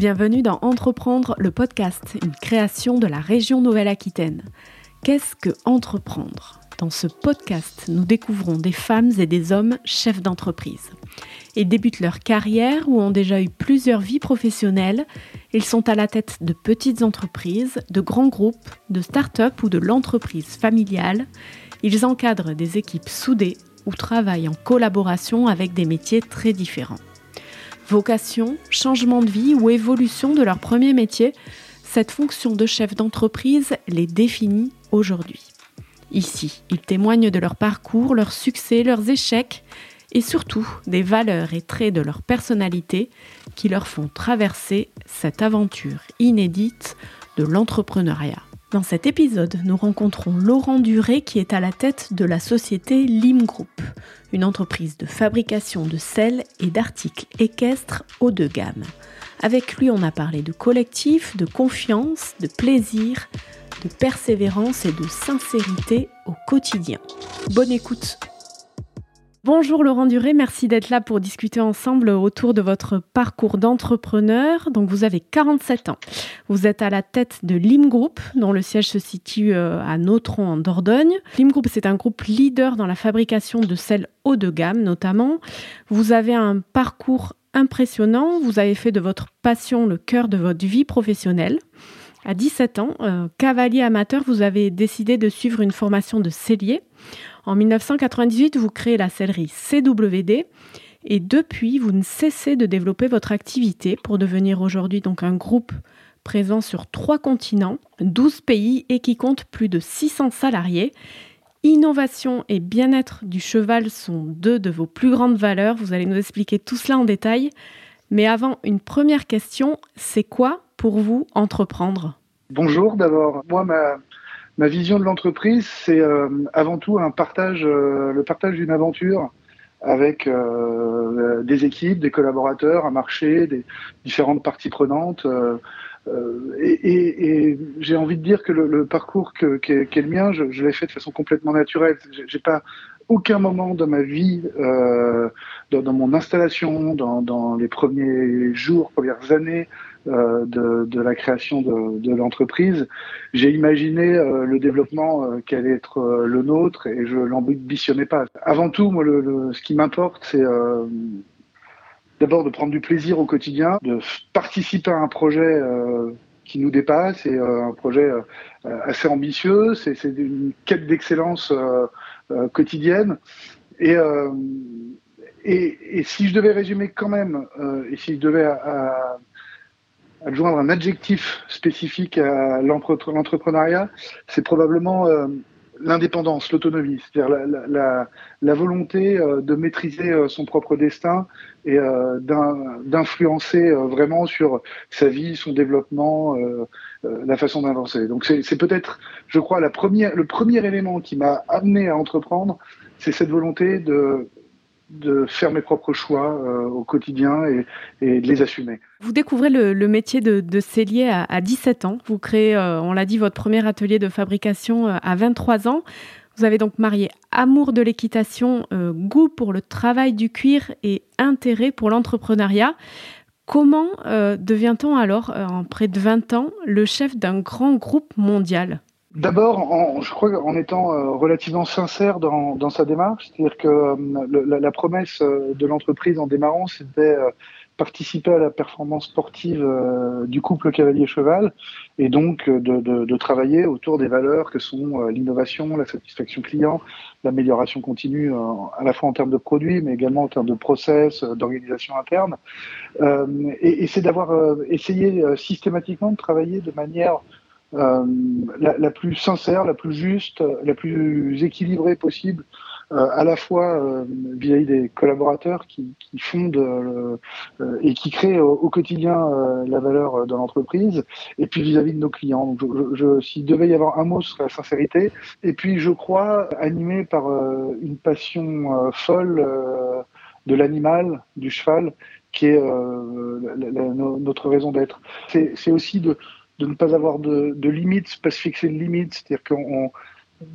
Bienvenue dans Entreprendre, le podcast, une création de la région Nouvelle-Aquitaine. Qu'est-ce que entreprendre? Dans ce podcast, nous découvrons des femmes et des hommes chefs d'entreprise. Ils débutent leur carrière ou ont déjà eu plusieurs vies professionnelles. Ils sont à la tête de petites entreprises, de grands groupes, de start-up ou de l'entreprise familiale. Ils encadrent des équipes soudées ou travaillent en collaboration avec des métiers très différents. Vocation, changement de vie ou évolution de leur premier métier, cette fonction de chef d'entreprise les définit aujourd'hui. Ici, ils témoignent de leur parcours, leurs succès, leurs échecs et surtout des valeurs et traits de leur personnalité qui leur font traverser cette aventure inédite de l'entrepreneuriat. Dans cet épisode, nous rencontrons Laurent Duré qui est à la tête de la société Lim Group, une entreprise de fabrication de sel et d'articles équestres haut de gamme. Avec lui, on a parlé de collectif, de confiance, de plaisir, de persévérance et de sincérité au quotidien. Bonne écoute Bonjour Laurent Duré, merci d'être là pour discuter ensemble autour de votre parcours d'entrepreneur. Donc vous avez 47 ans. Vous êtes à la tête de Lim Group, dont le siège se situe euh, à Nautron en Dordogne. Lim Group, c'est un groupe leader dans la fabrication de sel haut de gamme notamment. Vous avez un parcours impressionnant. Vous avez fait de votre passion le cœur de votre vie professionnelle. À 17 ans, euh, cavalier amateur, vous avez décidé de suivre une formation de cellier. En 1998, vous créez la sellerie CWD et depuis, vous ne cessez de développer votre activité pour devenir aujourd'hui donc un groupe présent sur trois continents, 12 pays et qui compte plus de 600 salariés. Innovation et bien-être du cheval sont deux de vos plus grandes valeurs. Vous allez nous expliquer tout cela en détail. Mais avant, une première question, c'est quoi pour vous entreprendre? Bonjour d'abord. Moi, ma, vision de l'entreprise, c'est euh, avant tout un partage, euh, le partage d'une aventure avec euh, des équipes, des collaborateurs, un marché, différentes parties prenantes. et, j'ai envie de dire que le, parcours que, est le mien, je, l'ai fait de façon complètement naturelle. J'ai pas aucun moment dans ma vie, dans, mon installation, dans, les premiers jours, premières années, euh, de, de, la création de, de l'entreprise, j'ai imaginé euh, le développement euh, qui allait être le nôtre et je l'ambitionnais pas. Avant tout, moi, ce qui m'importe, c'est d'abord de prendre du plaisir au quotidien, de participer à un projet qui nous dépasse et un projet assez ambitieux. C'est une quête d'excellence quotidienne. Et, et, et, si je devais résumer quand même, et si je devais adjoindre un adjectif spécifique à l'entrepreneuriat, c'est probablement euh, l'indépendance, l'autonomie, c'est-à-dire la, volonté euh, de maîtriser euh, son propre destin et d'influencer vraiment sur sa vie, son développement, la façon d'avancer. Donc c'est peut-être, je crois, le premier élément qui m'a amené à entreprendre, c'est cette volonté de de faire mes propres choix euh, au quotidien et, de les assumer. Vous découvrez le, métier de, de cellier à, 17 ans. Vous créez, euh, on l'a dit, votre premier atelier de fabrication euh, à 23 ans. Vous avez donc marié amour de l'équitation, goût pour le travail du cuir et intérêt pour l'entrepreneuriat. Comment devient-on alors, en près de 20 ans, le chef d'un grand groupe mondial? D'abord, je crois en étant euh, relativement sincère dans, sa démarche, c'est-à-dire que euh, la, la, promesse euh, de l'entreprise en démarrant, c'était participer à la performance sportive du couple cavalier-cheval et donc de, travailler autour des valeurs que sont l'innovation, la satisfaction client, l'amélioration continue à la fois en termes de produits, mais également en termes de process, d'organisation interne. et, c'est d'avoir essayé systématiquement de travailler de manière la, la, plus sincère, la plus juste, la plus équilibrée possible, euh, à la fois euh, vis-à-vis des collaborateurs qui, fondent euh, et qui créent au, quotidien la valeur de l'entreprise, et puis vis-à-vis de nos clients. Donc, s'il devait y avoir un mot, ce serait la sincérité. Et puis, je crois, animé par une passion folle de l'animal, du cheval, qui est notre raison d'être. C'est aussi de de ne pas avoir de, de limites, pas se fixer de limites. C'est-à-dire qu'on,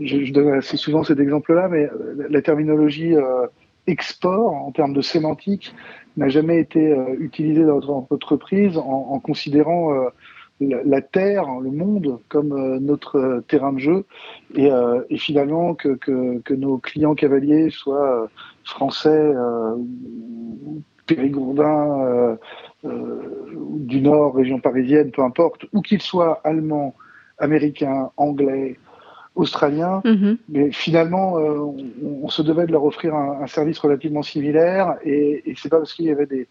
je, donne assez souvent cet exemple-là, mais la terminologie euh, export en termes de sémantique n'a jamais été utilisé dans notre entreprise en, considérant la, Terre, le monde, comme notre terrain de jeu, et, finalement que, que, nos clients cavaliers soient français, périgourdins, du Nord, région parisienne, peu importe, ou qu'ils soient allemands, américains, anglais, australiens, mhm. mais finalement, euh, on, se devait de leur offrir un, service relativement similaire, et, et c'est pas parce qu'il y avait des,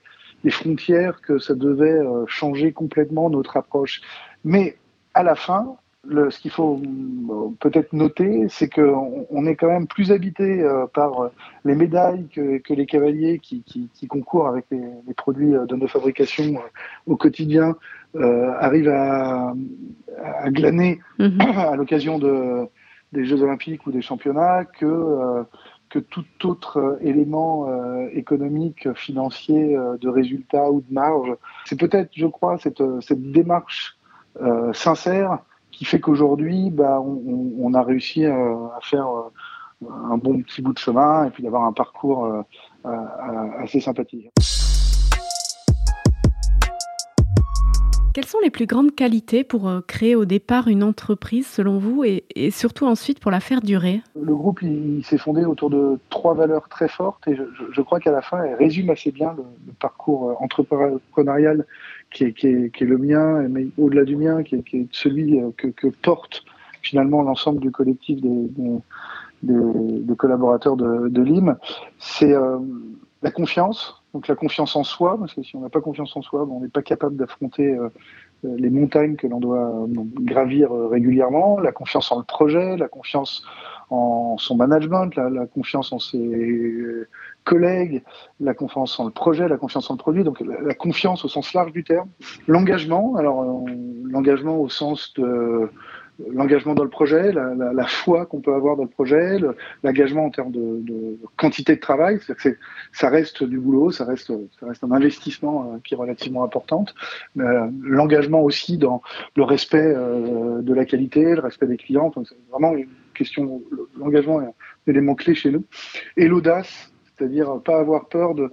frontières que ça devait euh, changer complètement notre approche. Mais à la fin, le, ce qu'il faut euh, peut-être noter, c'est qu'on on est quand même plus habité par les médailles que, que les cavaliers qui, qui, qui, concourent avec les, les, produits de nos fabrications au quotidien euh, arrive à, à glaner mhm. à l'occasion de, des Jeux Olympiques ou des championnats que, euh, que tout autre élément euh, économique, financier, de résultat ou de marge. C'est peut-être, je crois, cette, cette démarche sincère qui fait qu'aujourd'hui, bah, on, on, a réussi à faire un bon petit bout de chemin et puis d'avoir un parcours assez sympathique. Quelles sont les plus grandes qualités pour euh, créer au départ une entreprise selon vous et, surtout ensuite pour la faire durer? Le groupe il, s'est fondé autour de trois valeurs très fortes et je, crois qu'à la fin elle résume assez bien le, parcours euh, entrepreneurial qui est, le mien, mais au-delà du mien, qui est, celui euh, que, porte finalement l'ensemble du collectif des, collaborateurs de, de l'IM. C'est la confiance, donc la confiance en soi, parce que si on n'a pas confiance en soi, ben, on n'est pas capable d'affronter euh, euh, les montagnes que l'on doit euh, gravir régulièrement, la confiance en le projet, la confiance en son management, la, confiance en ses collègues, la confiance en le projet, la confiance en le produit, donc la confiance au sens large du terme, l'engagement, alors l'engagement au sens de l'engagement dans le projet, la, la, la foi qu'on peut avoir dans le projet, l'engagement en termes de, de, quantité de travail, c'est ça reste du boulot, ça reste, ça reste un investissement euh, qui est relativement important. Euh, l'engagement aussi dans le respect euh, de la qualité, le respect des clients, c'est vraiment une question, l'engagement est un élément clé chez nous. Et l'audace, c'est-à-dire pas avoir peur de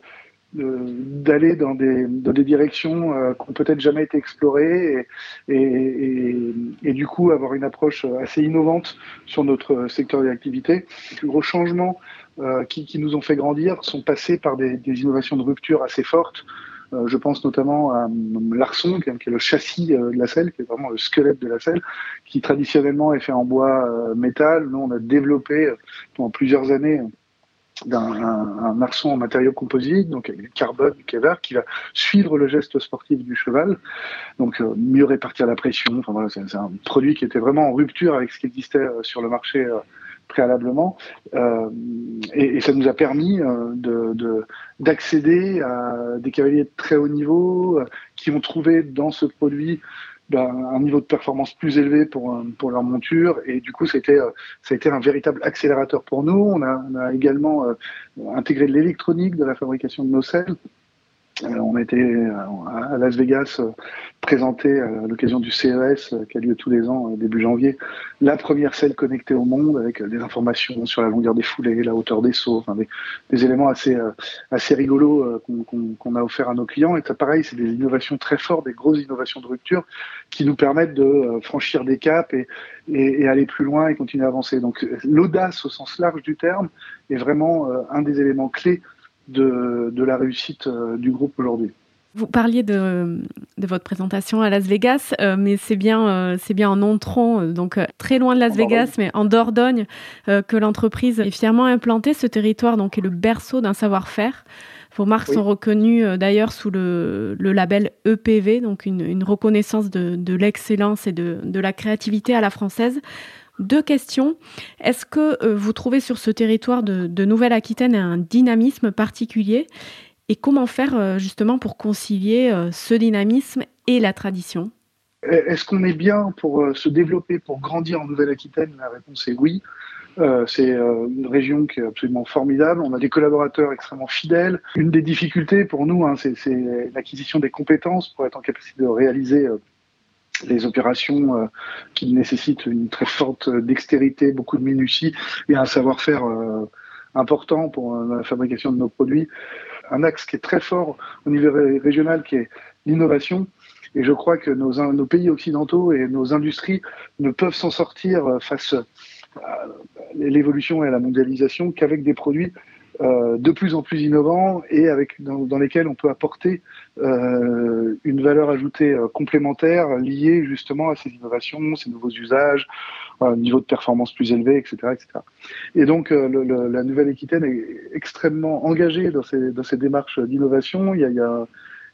d'aller dans des, dans des directions euh, qui ont peut-être jamais été explorées et, et, et, du coup avoir une approche assez innovante sur notre secteur d'activité. Les plus gros changements euh, qui, qui, nous ont fait grandir sont passés par des, des innovations de rupture assez fortes. Euh, je pense notamment à l'arçon, qui, est le châssis de la selle, qui est vraiment le squelette de la selle, qui traditionnellement est fait en bois métal. Nous, on a développé pendant plusieurs années d'un un, arçon en matériaux composites, donc avec du carbone, du kéver, qui va suivre le geste sportif du cheval, donc euh, mieux répartir la pression. Enfin voilà, c'est un produit qui était vraiment en rupture avec ce qui existait euh, sur le marché euh, préalablement, et, et, ça nous a permis de d'accéder à des cavaliers de très haut niveau qui ont trouvé dans ce produit un niveau de performance plus élevé pour, euh, pour leur monture. Et du coup, c'était, euh, ça a été un véritable accélérateur pour nous. On a, également euh, intégré de l'électronique de la fabrication de nos selles. Euh, on a été euh, à Las Vegas euh, présenté à l'occasion du CES qui a lieu tous les ans début janvier, la première selle connectée au monde avec des informations sur la longueur des foulées, la hauteur des sauts, des, éléments assez assez rigolos qu'on a offert à nos clients. Et ça, pareil, c'est des innovations très fortes, des grosses innovations de rupture qui nous permettent de franchir des caps et aller plus loin et continuer à avancer. Donc l'audace au sens large du terme est vraiment un des éléments clés de, la réussite euh, du groupe aujourd'hui. Vous parliez de, votre présentation à Las Vegas, euh, mais c'est bien, euh, c'est bien en entrant, donc très loin de Las Vegas, mais en Dordogne, que l'entreprise est fièrement implantée. Ce territoire donc est le berceau d'un savoir-faire. Vos marques sont reconnues d'ailleurs sous le, label EPV, donc une, reconnaissance de, l'excellence et de, de, la créativité à la française. Deux questions. Est-ce que euh, vous trouvez sur ce territoire de, Nouvelle-Aquitaine un dynamisme particulier? Et comment faire euh, justement pour concilier euh, ce dynamisme et la tradition? Est-ce qu'on est bien pour se développer, pour grandir en Nouvelle-Aquitaine? La réponse est oui. c'est une région qui est absolument formidable. On a des collaborateurs extrêmement fidèles. Une des difficultés pour nous, hein, c'est l'acquisition des compétences pour être en capacité de réaliser les opérations euh, qui nécessitent une très forte dextérité, beaucoup de minutie et un savoir-faire euh, important pour la fabrication de nos produits. Un axe qui est très fort au niveau régional, qui est l'innovation. Et je crois que nos, pays occidentaux et nos industries ne peuvent s'en sortir face à l'évolution et à la mondialisation qu'avec des produits euh, de plus en plus innovants et avec dans, lesquels on peut apporter euh, une valeur ajoutée euh, complémentaire liée justement à ces innovations, ces nouveaux usages, un niveau de performance plus élevé, etc., etc. Et donc la Nouvelle-Aquitaine est extrêmement engagée dans ces, dans ces démarches d'innovation. Il y a,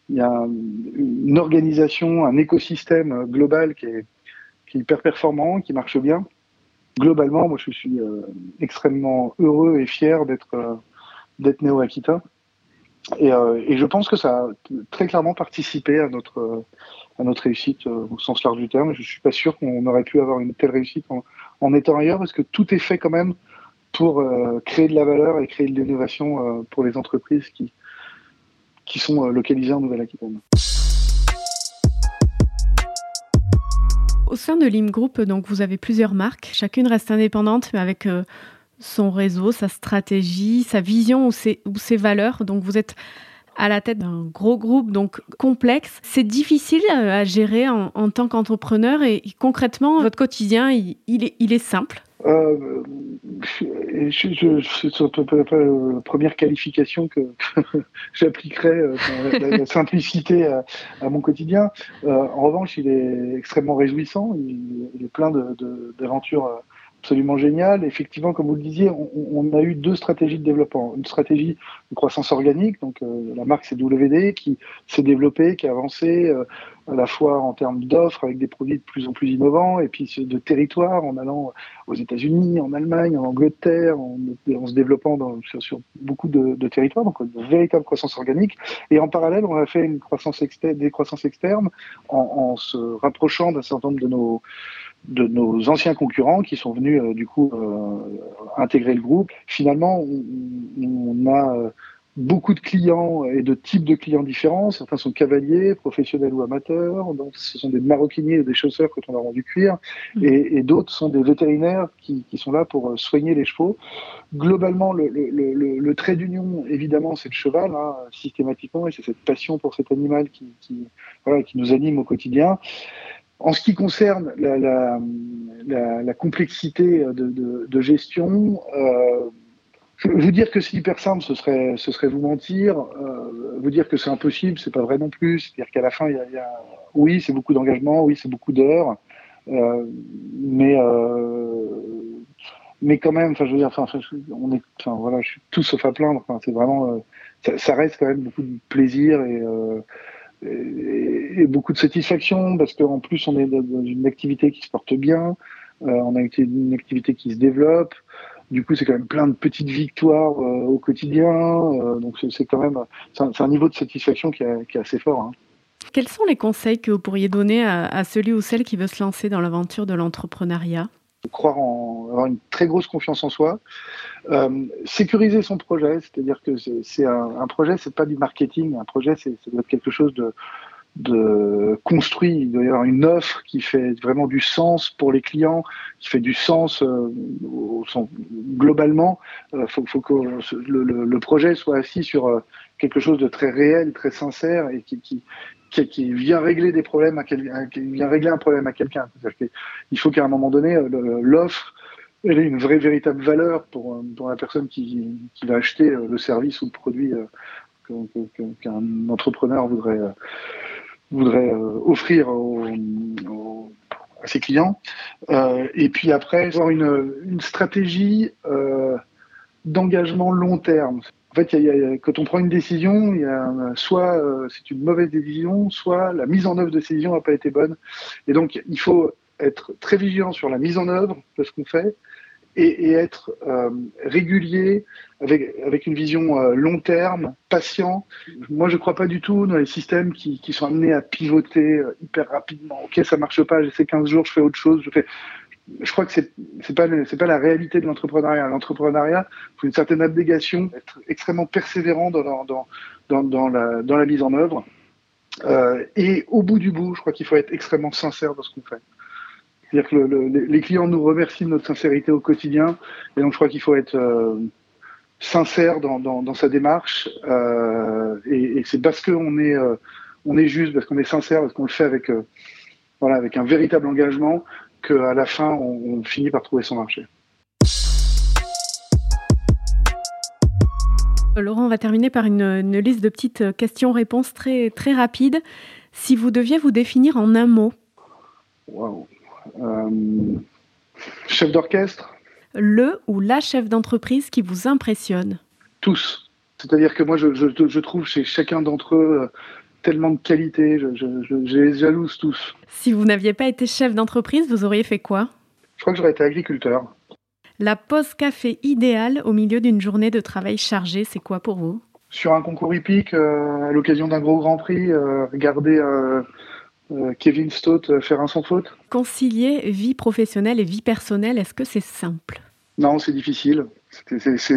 il une organisation, un écosystème global qui est, qui est hyper performant, qui marche bien. Globalement, moi, je suis extrêmement heureux et fier d'être d'être néo Aquita. Et, euh, et, je pense que ça a très clairement participé à notre, à notre réussite euh, au sens large du terme. Je suis pas sûr qu'on aurait pu avoir une telle réussite en, en, étant ailleurs, parce que tout est fait quand même pour euh, créer de la valeur et créer de l'innovation pour les entreprises qui, qui sont localisées en Nouvelle-Aquitaine. Au sein de l'IM Group, donc vous avez plusieurs marques, chacune reste indépendante, mais avec son réseau, sa stratégie, sa vision ou ses, valeurs. Donc vous êtes à la tête d'un gros groupe donc complexe. C'est difficile euh, à gérer en, tant qu'entrepreneur et, concrètement, votre quotidien, il, est, simple euh, je, je, la première qualification que, j'appliquerais, euh, la, simplicité à, mon quotidien. Euh, en revanche, il est extrêmement réjouissant. Il est plein d'aventures absolument génial. Effectivement, comme vous le disiez, on, a eu deux stratégies de développement. Une stratégie de croissance organique, donc euh, la marque c'est WD, qui s'est développée, qui a avancé euh, à la fois en termes d'offres avec des produits de plus en plus innovants, et puis de territoire en allant aux États-Unis, en Allemagne, en Angleterre, en, se développant dans, sur, beaucoup de, territoires, donc une véritable croissance organique. Et en parallèle, on a fait une croissance externe, des croissances externes en, en se rapprochant d'un certain nombre de nos de nos anciens concurrents qui sont venus euh, du coup euh, intégrer le groupe. Finalement, on, a euh, beaucoup de clients et de types de clients différents. Certains sont cavaliers, professionnels ou amateurs. Donc, ce sont des maroquiniers et des chausseurs quand on leur vend du cuir. Mm. Et, et d'autres sont des vétérinaires qui, qui, sont là pour soigner les chevaux. Globalement, le, le, le, le trait d'union, évidemment, c'est le cheval, hein, systématiquement, et c'est cette passion pour cet animal qui, qui, voilà, qui nous anime au quotidien. En ce qui concerne la, la, la, la complexité de, de, de gestion, euh, vous dire que c'est hyper simple, ce serait, ce serait vous mentir. Euh, vous dire que c'est impossible, c'est pas vrai non plus. C'est-à-dire qu'à la fin, il y a, y a, oui, c'est beaucoup d'engagement, oui, c'est beaucoup d'heures, euh, mais euh, mais quand même, enfin, je veux dire, enfin, on est, enfin, voilà, je suis tout sauf à plaindre. Enfin, c'est vraiment, euh, ça, ça, reste quand même beaucoup de plaisir et et, beaucoup de satisfaction parce qu'en plus on est dans une activité qui se porte bien, euh, on a une activité qui se développe. Du coup, c'est quand même plein de petites victoires euh, au quotidien. Euh, donc, c'est quand même c'est un, niveau de satisfaction qui, est assez fort. Hein. Quels sont les conseils que vous pourriez donner à celui ou celle qui veut se lancer dans l'aventure de l'entrepreneuriat? Croire en avoir une très grosse confiance en soi, euh, sécuriser son projet, c'est-à-dire que c'est un, projet, c'est pas du marketing, un projet, c'est doit être quelque chose de, construit. Il doit y avoir une offre qui fait vraiment du sens pour les clients, qui fait du sens euh, au, globalement. Il euh, faut, que le, projet soit assis sur quelque chose de très réel, très sincère et qui, qui, qui, vient régler des problèmes vient régler un problème à quelqu'un. Il faut qu'à un moment donné, euh, l'offre ait une vraie véritable valeur pour, euh, la personne qui, va acheter euh, le service ou le produit qu'un entrepreneur voudrait voudrait offrir à ses clients. et puis après, avoir une stratégie d'engagement long terme. En fait, a, quand on prend une décision, y a soit euh, c'est une mauvaise décision, soit la mise en œuvre de cette décision n'a pas été bonne. Et donc, il faut être très vigilant sur la mise en œuvre de ce qu'on fait et, être euh, régulier avec, une vision euh, long terme, patient. Moi, je ne crois pas du tout dans les systèmes qui, sont amenés à pivoter hyper rapidement. Ok, ça marche pas, j'essaie 15 jours, je fais autre chose, je fais je crois que c'est c'est pas la réalité de l'entrepreneuriat. L'entrepreneuriat, faut une certaine abnégation, être extrêmement persévérant dans la mise en œuvre. Euh, et au bout du bout, je crois qu'il faut être extrêmement sincère dans ce qu'on fait. C'est-à-dire que le, le, les clients nous remercient de notre sincérité au quotidien, et donc je crois qu'il faut être euh, sincère dans, sa démarche. et, et c'est parce qu'on est, juste, parce qu'on est sincère, parce qu'on le fait avec un véritable engagement, qu'à la fin, on, on finit par trouver son marché. Laurent, on va terminer par une, liste de petites questions-réponses très, très rapides. Si vous deviez vous définir en un mot. Euh, chef d'orchestre. Le ou la chef d'entreprise qui vous impressionne. Tous. C'est-à-dire que moi, je, trouve chez chacun d'entre eux euh, tellement de qualité. Je, je, les jalouse tous. Si vous n'aviez pas été chef d'entreprise, vous auriez fait quoi? Je crois que j'aurais été agriculteur. La pause café idéale au milieu d'une journée de travail chargée, c'est quoi pour vous? Sur un concours hippique, euh, à l'occasion d'un gros Grand Prix, euh, regarder euh, Kevin Stott faire un sans faute. Concilier vie professionnelle et vie personnelle, est-ce que c'est simple? Non, c'est difficile. C'est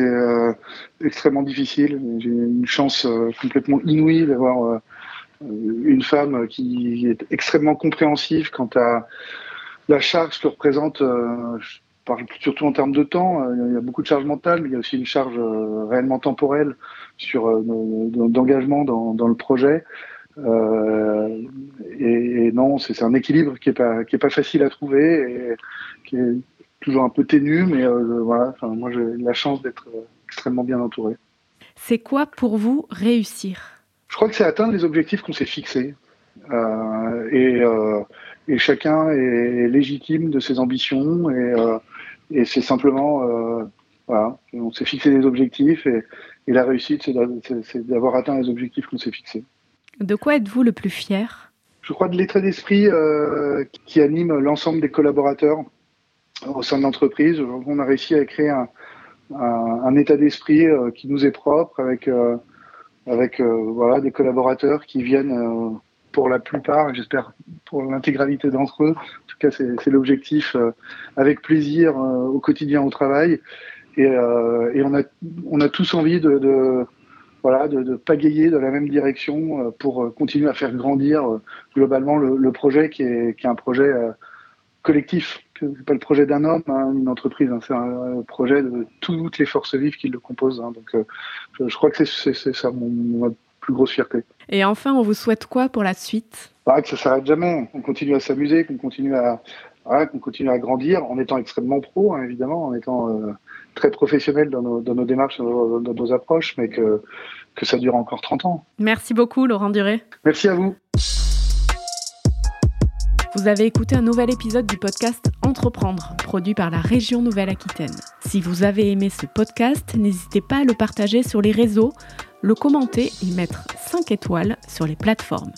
extrêmement difficile. J'ai une chance complètement inouïe d'avoir une femme qui est extrêmement compréhensive quant à la charge que représente parle surtout en termes de temps. Euh, il y a beaucoup de charge mentale, mais il y a aussi une charge euh, réellement temporelle sur euh, d'engagement dans, dans, le projet. et, non, c'est un équilibre qui est pas facile à trouver et qui est toujours un peu ténu, mais voilà. Moi, j'ai la chance d'être extrêmement bien entouré. C'est quoi pour vous réussir? Je crois que c'est atteindre les objectifs qu'on s'est fixés. et, et, chacun est légitime de ses ambitions et, et c'est simplement, euh, voilà, on s'est fixé des objectifs et, et la réussite, c'est d'avoir atteint les objectifs qu'on s'est fixés. De quoi êtes-vous le plus fier? Je crois de l'état d'esprit euh, qui anime l'ensemble des collaborateurs au sein de l'entreprise. On a réussi à créer un, un, un état d'esprit euh, qui nous est propre avec, euh, avec euh, voilà, des collaborateurs qui viennent pour la plupart, j'espère pour l'intégralité d'entre eux. En tout cas, c'est l'objectif euh, avec plaisir euh, au quotidien au travail. Et, euh, et, on, a, on a tous envie de, de voilà, de, de, pagayer dans la même direction pour continuer à faire grandir globalement le, le projet qui est, qui est, un projet collectif. C'est pas le projet d'un homme, hein, une entreprise, hein, c'est un projet de toutes les forces vives qui le composent. Hein. donc, je, je, crois que c'est ça mon, mon plus grosse fierté. Et enfin, on vous souhaite quoi pour la suite? Bah, Que ça s'arrête jamais. On continue à s'amuser, qu'on continue à, qu'on continue à grandir en étant extrêmement pro, hein, évidemment, en étant euh, très professionnel dans nos, dans nos démarches, dans nos, approches, mais que, que ça dure encore 30 ans. Merci beaucoup, Laurent Duré. Merci à vous. Vous avez écouté un nouvel épisode du podcast Entreprendre, produit par la région Nouvelle-Aquitaine. Si vous avez aimé ce podcast, n'hésitez pas à le partager sur les réseaux, le commenter et mettre 5 étoiles sur les plateformes.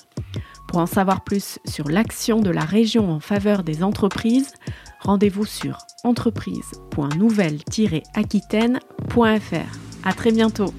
Pour en savoir plus sur l'action de la région en faveur des entreprises, rendez-vous sur entreprise.nouvelle-aquitaine.fr. À très bientôt.